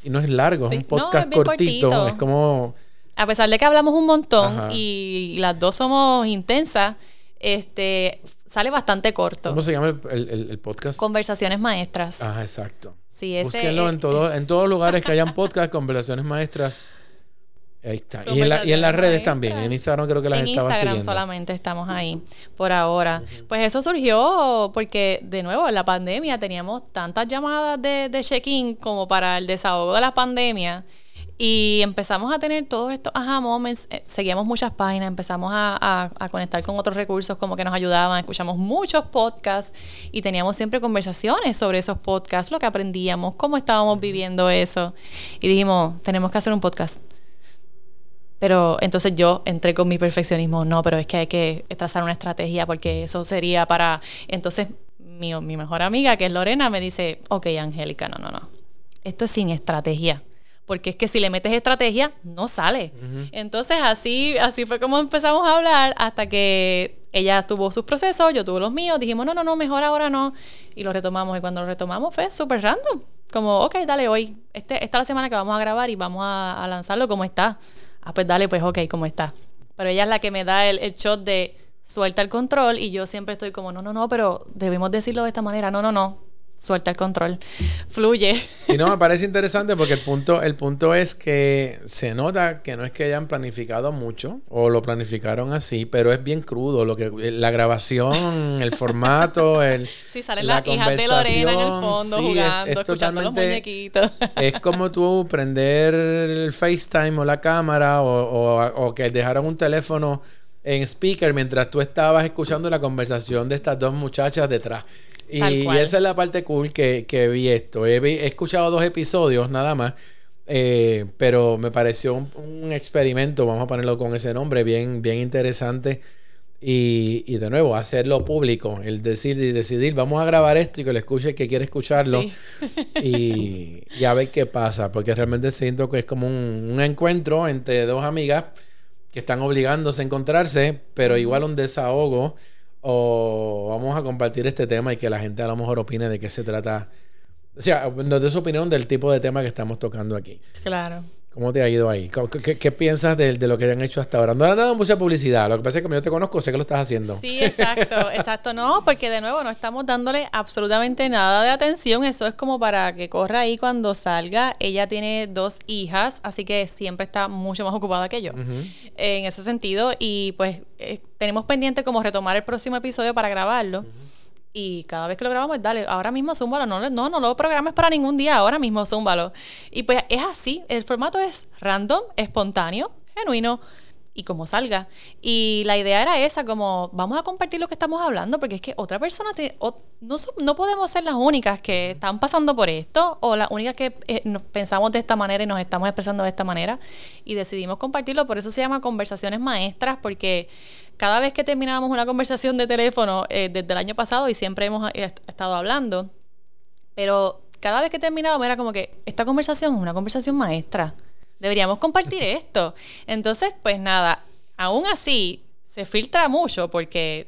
no es largo, es un podcast cortito. Es como. A pesar de que hablamos un montón y las dos somos intensas, este sale bastante corto. ¿Cómo se llama el, podcast? Conversaciones maestras. Ah, exacto. Sí, ese Búsquenlo en, todo, en todos [LAUGHS] lugares que hayan podcast, conversaciones maestras. Ahí está. Y en, las redes también. En Instagram creo que las estaba siguiendo. En Instagram solamente estamos ahí por ahora. Pues eso surgió porque, de nuevo, en la pandemia teníamos tantas llamadas de, de check-in como para el desahogo de la pandemia. Y empezamos a tener todos estos aha moments, eh, seguíamos muchas páginas, empezamos a, conectar con otros recursos como que nos ayudaban, escuchamos muchos podcasts y teníamos siempre conversaciones sobre esos podcasts, lo que aprendíamos, cómo estábamos viviendo eso. Y dijimos, tenemos que hacer un podcast. Pero entonces yo entré con mi perfeccionismo, no, pero es que hay que trazar una estrategia porque eso sería para... Entonces mi, mi mejor amiga, que es Lorena, me dice, ok, Angélica, no, no, no. Esto es sin estrategia porque es que si le metes estrategia, no sale. Entonces así, así fue como empezamos a hablar hasta que ella tuvo sus procesos, yo tuve los míos, dijimos, no, no, no, mejor ahora no, y lo retomamos, y cuando lo retomamos fue súper random, como, ok, dale hoy, este, esta es la semana que vamos a grabar y vamos a, lanzarlo como está. Ah, pues dale, pues ok, como está. Pero ella es la que me da el, el shot de suelta el control y yo siempre estoy como, no, no, no, pero debemos decirlo de esta manera, no, no, no, suelta el control, fluye. Y no, me [LAUGHS] parece interesante porque el punto, el punto es que se nota que no es que hayan planificado mucho o lo planificaron así, pero es bien crudo lo que la grabación, el formato, el [LAUGHS] Sí, salen las hijas de Lorena en el fondo jugando, escuchando los muñequitos. [LAUGHS] Es como tú prender el FaceTime o la cámara o, o que dejaron un teléfono en speaker mientras tú estabas escuchando la conversación de estas dos muchachas detrás. Y, esa es la parte cool que, que vi esto. He, escuchado dos episodios nada más, eh, pero me pareció un, experimento, vamos a ponerlo con ese nombre, bien, bien interesante. Y, y, de nuevo, hacerlo público, el decir y decidir, vamos a grabar esto y que lo escuche el que quiere escucharlo [LAUGHS] y, y, a ver qué pasa, porque realmente siento que es como un, un encuentro entre dos amigas que están obligándose a encontrarse, pero igual un desahogo o vamos a compartir este tema y que la gente a lo mejor opine de qué se trata. O sea, nos dé su opinión del tipo de tema que estamos tocando aquí. Claro. ¿Cómo te ha ido ahí? ¿Qué, piensas de, lo que han hecho hasta ahora? No han dado mucha publicidad. Lo que pasa es que como yo te conozco, sé que lo estás haciendo. Sí, exacto, [LAUGHS] exacto. No, porque de nuevo no estamos dándole absolutamente nada de atención. Eso es como para que corra ahí cuando salga. Ella tiene dos hijas, así que siempre está mucho más ocupada que yo. En ese sentido. Y pues eh, tenemos pendiente como retomar el próximo episodio para grabarlo. Y cada vez que lo grabamos, dale, ahora mismo zúmbalo. No, no, no lo programes para ningún día, ahora mismo zúmbalo. Y pues es así, el formato es random, espontáneo, genuino y como salga. Y la idea era esa, como vamos a compartir lo que estamos hablando, porque es que otra persona, te, no, no podemos ser las únicas que están pasando por esto, o las únicas que eh, nos pensamos de esta manera y nos estamos expresando de esta manera, y decidimos compartirlo, por eso se llama conversaciones maestras, porque cada vez que terminábamos una conversación de teléfono eh, desde el año pasado y siempre hemos eh, estado hablando, pero cada vez que terminábamos era como que esta conversación es una conversación maestra. Deberíamos compartir [LAUGHS] esto. Entonces, pues nada, aún así se filtra mucho porque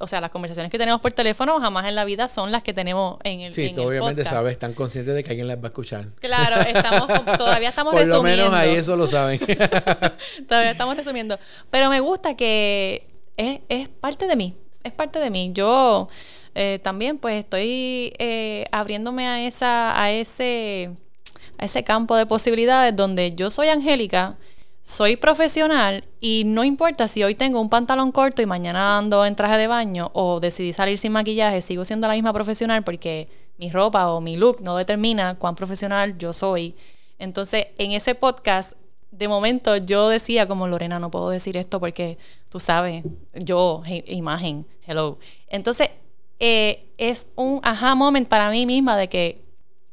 o sea, las conversaciones que tenemos por teléfono jamás en la vida son las que tenemos en el Sí, tú obviamente sabes, están conscientes de que alguien las va a escuchar. Claro, estamos, [LAUGHS] todavía estamos resumiendo. Por lo menos ahí eso lo saben. [LAUGHS] todavía estamos resumiendo. Pero me gusta que es, es parte de mí, es parte de mí. Yo eh, también pues estoy eh, abriéndome a, esa, a, ese, ese campo de posibilidades donde yo soy Angélica soy profesional y no importa si hoy tengo un pantalón corto y mañana ando en traje de baño o decidí salir sin maquillaje, sigo siendo la misma profesional porque mi ropa o mi look no determina cuán profesional yo soy. Entonces, en ese podcast, de momento yo decía como Lorena, no puedo decir esto porque tú sabes, yo, imagen, hello. Entonces, eh, es un aha moment para mí misma de que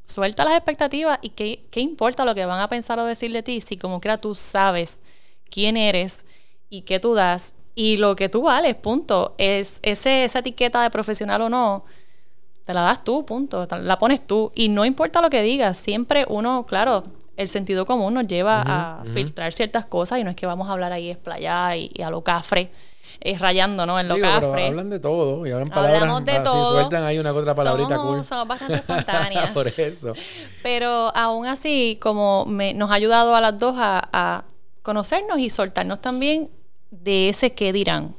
suelta las expectativas y qué, qué importa lo que van a pensar o decir de ti si como quiera tú sabes quién eres y qué tú das y lo que tú vales, punto. Es ese, esa etiqueta de profesional o no, te la das tú, punto. La pones tú. Y no importa lo que digas, siempre uno, claro, el sentido común nos lleva a filtrar ciertas cosas y no es que vamos a hablar ahí esplayar y, y a lo cafre. Eh, rayando, ¿no? En lo Digo, pero cafre. hablan de todo y hablan palabras. Hablamos de así todo. sueltan ahí una otra palabrita somos, cool. somos bastante [LAUGHS] espontáneas. Por eso. Pero aún así, como me, nos ha ayudado a las dos a, a conocernos y soltarnos también de ese qué dirán.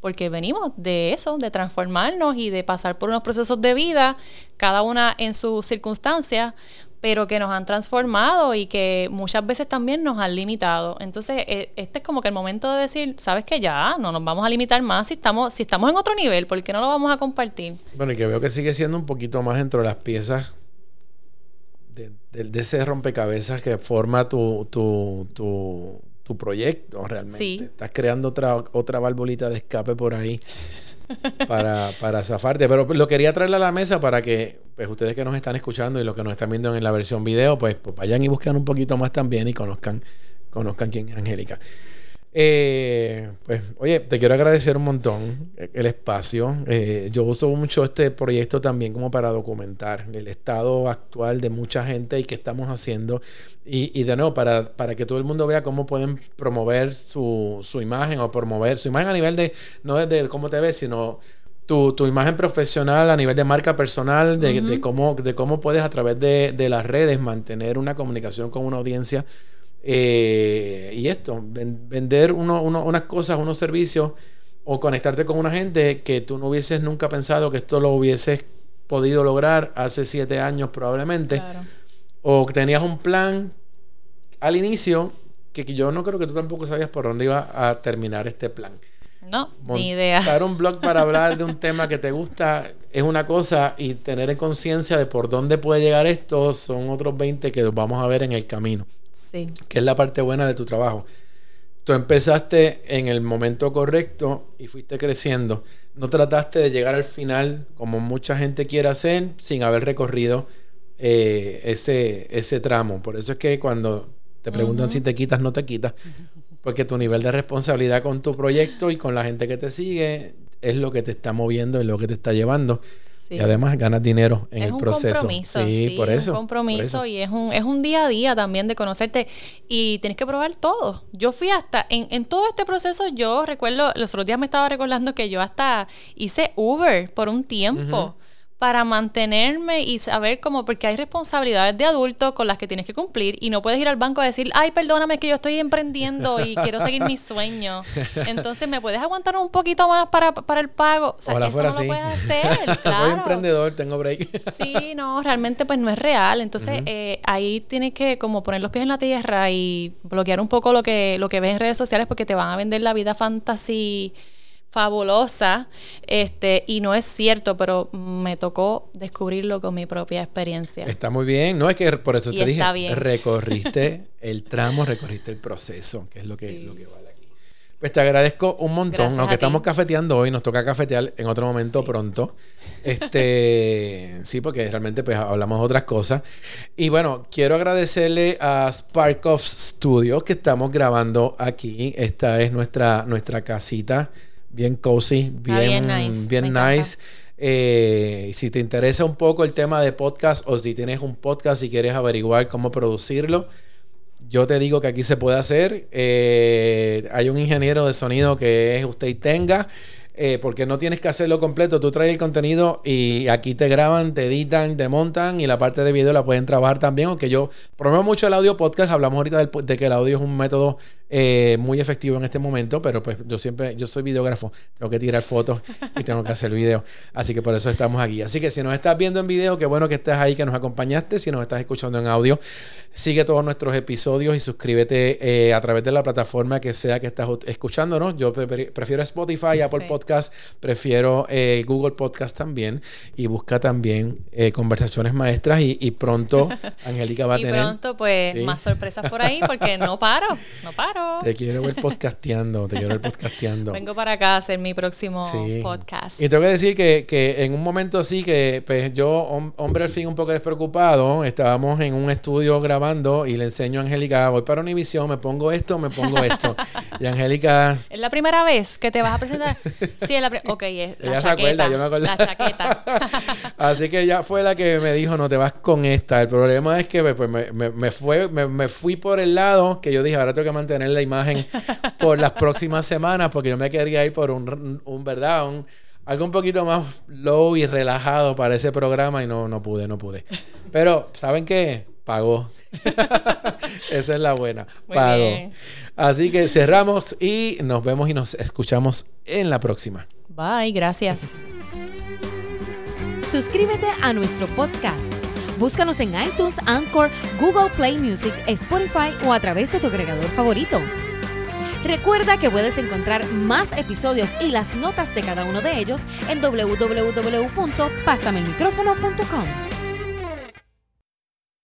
Porque venimos de eso, de transformarnos y de pasar por unos procesos de vida, cada una en sus circunstancias, pero que nos han transformado y que muchas veces también nos han limitado. Entonces, eh, este es como que el momento de decir, sabes que ya, no nos vamos a limitar más si estamos, si estamos en otro nivel, ¿por qué no lo vamos a compartir? Bueno, y que veo que sigue siendo un poquito más dentro de las piezas de, de- de ese rompecabezas que forma tu, tu, tu, tu proyecto realmente. Sí. Estás creando otra, otra valvulita de escape por ahí para, para zafarte. Pero lo quería traerle a la mesa para que pues, ustedes que nos están escuchando y los que nos están viendo en la versión video, pues, pues vayan y busquen un poquito más también y conozcan, conozcan quién es Angélica. Eh, pues, oye, te quiero agradecer un montón eh, el espacio. Eh, yo uso mucho este proyecto también como para documentar el estado actual de mucha gente y qué estamos haciendo. Y, y de nuevo, para, para que todo el mundo vea cómo pueden promover su, su imagen o promover su imagen a nivel de, no desde cómo te ves, sino tu, tu imagen profesional a nivel de marca personal, de, de cómo, de cómo puedes a través de, de las redes mantener una comunicación con una audiencia. Eh, y esto, ven- vender uno- uno- unas cosas, unos servicios o conectarte con una gente que tú no hubieses nunca pensado que esto lo hubieses podido lograr hace siete años probablemente. Claro. O que tenías un plan al inicio que que yo no creo que tú tampoco sabías por dónde iba a terminar este plan. No, ni idea. Montar [LAUGHS] un blog para [LAUGHS] hablar de un tema que te gusta es una cosa y tener en conciencia de por dónde puede llegar esto son otros 20 que vamos a ver en el camino, Sí. que es la parte buena de tu trabajo. Tú empezaste en el momento correcto y fuiste creciendo. No trataste de llegar al final como mucha gente quiere hacer sin haber recorrido eh, ese, ese tramo. Por eso es que cuando te preguntan si te quitas, no te quitas. Porque tu nivel de responsabilidad con tu proyecto y con la gente que te sigue es lo que te está moviendo y lo que te está llevando. Sí. Y además ganas dinero en es el un proceso. compromiso, sí, sí, por es eso. un por compromiso eso. y es un, es un día a día también de conocerte y tienes que probar todo. Yo fui hasta, en, en todo este proceso, yo recuerdo, los otros días me estaba recordando que yo hasta hice Uber por un tiempo. Para mantenerme y saber cómo, porque hay responsabilidades de adulto con las que tienes que cumplir y no puedes ir al banco a decir, ay, perdóname que yo estoy emprendiendo y [LAUGHS] quiero seguir mis sueños. Entonces, ¿me puedes aguantar un poquito más para, para el pago? O sea, Ojalá eso fuera no así. lo puedes hacer, [LAUGHS] claro. Soy emprendedor, tengo break. Sí, no, realmente pues no es real. Entonces eh, ahí tienes que como poner los pies en la tierra y bloquear un poco lo que, lo que ves en redes sociales porque te van a vender la vida fantasy fabulosa este y no es cierto pero me tocó descubrirlo con mi propia experiencia Está muy bien. No es que por eso Y te dije, bien. recorriste [LAUGHS] el tramo, recorriste el proceso, que es lo que, lo que vale aquí. Pues te agradezco un montón. Gracias Aunque estamos cafeteando hoy, nos toca cafetear en otro momento pronto. [LAUGHS] Este, sí, porque realmente pues hablamos de otras cosas. Y bueno, quiero agradecerle a Spark of Studios que estamos grabando aquí. Esta es nuestra, nuestra casita, bien cozy, Está bien, bien nice. Eh, si te interesa un poco el tema de podcast o si tienes un podcast y quieres averiguar cómo producirlo, yo te digo que aquí se puede hacer. Eh, hay un ingeniero de sonido que es usted y tenga. Eh, porque no tienes que hacerlo completo. Tú traes el contenido y aquí te graban, te editan, te montan y la parte de video la pueden trabajar también. Aunque yo promuevo mucho el audio podcast. Hablamos ahorita del de que el audio es un método eh, muy efectivo en este momento. Pero pues yo siempre, yo soy videógrafo. Tengo que tirar fotos y tengo que hacer video. Así que por eso estamos aquí. Así que si nos estás viendo en video, qué bueno que estés ahí, que nos acompañaste. Si nos estás escuchando en audio, sigue todos nuestros episodios y suscríbete eh, a través de la plataforma que sea que estás escuchándonos. Yo pre- prefiero Spotify, Apple Sí. Podcast, prefiero eh, Google Podcast también. Y busca también eh, conversaciones maestras. Y, y pronto [LAUGHS] Angélica va a y tener. pronto pues Sí. más sorpresas por ahí porque no paro no paro Te quiero ver podcasteando, te quiero ver podcasteando. vengo para acá a hacer mi próximo Sí. podcast Y tengo que decir que, que en un momento así que pues yo, hom- hombre al fin un poco despreocupado, estábamos en un estudio grabando y le enseño a Angélica, voy para Univision, me pongo esto, me pongo esto. [LAUGHS] Y Angélica. ¿Es la primera vez que te vas a presentar? [LAUGHS] Sí, es la. Ok, es la Ella se chaqueta. acuerda, yo me acuerdo. La chaqueta. [LAUGHS] Así que ella fue la que me dijo, no te vas con esta. El problema es que pues, me, me- me fue, me, me fui por el lado que yo dije, ahora tengo que mantener la imagen por las próximas semanas porque yo me quería ir por un, un ¿verdad? Un, algo un poquito más low y relajado para ese programa y no, no pude, no pude. Pero, ¿saben qué? Pagó. [LAUGHS] Esa es la buena. Muy bien. Así que cerramos y nos vemos y nos escuchamos en la próxima. Bye, gracias. Suscríbete a nuestro podcast. Búscanos en iTunes, Anchor, Google Play Music, Spotify o a través de tu agregador favorito. Recuerda que puedes encontrar más episodios y las notas de cada uno de ellos en www.pasamelmicrófono.com.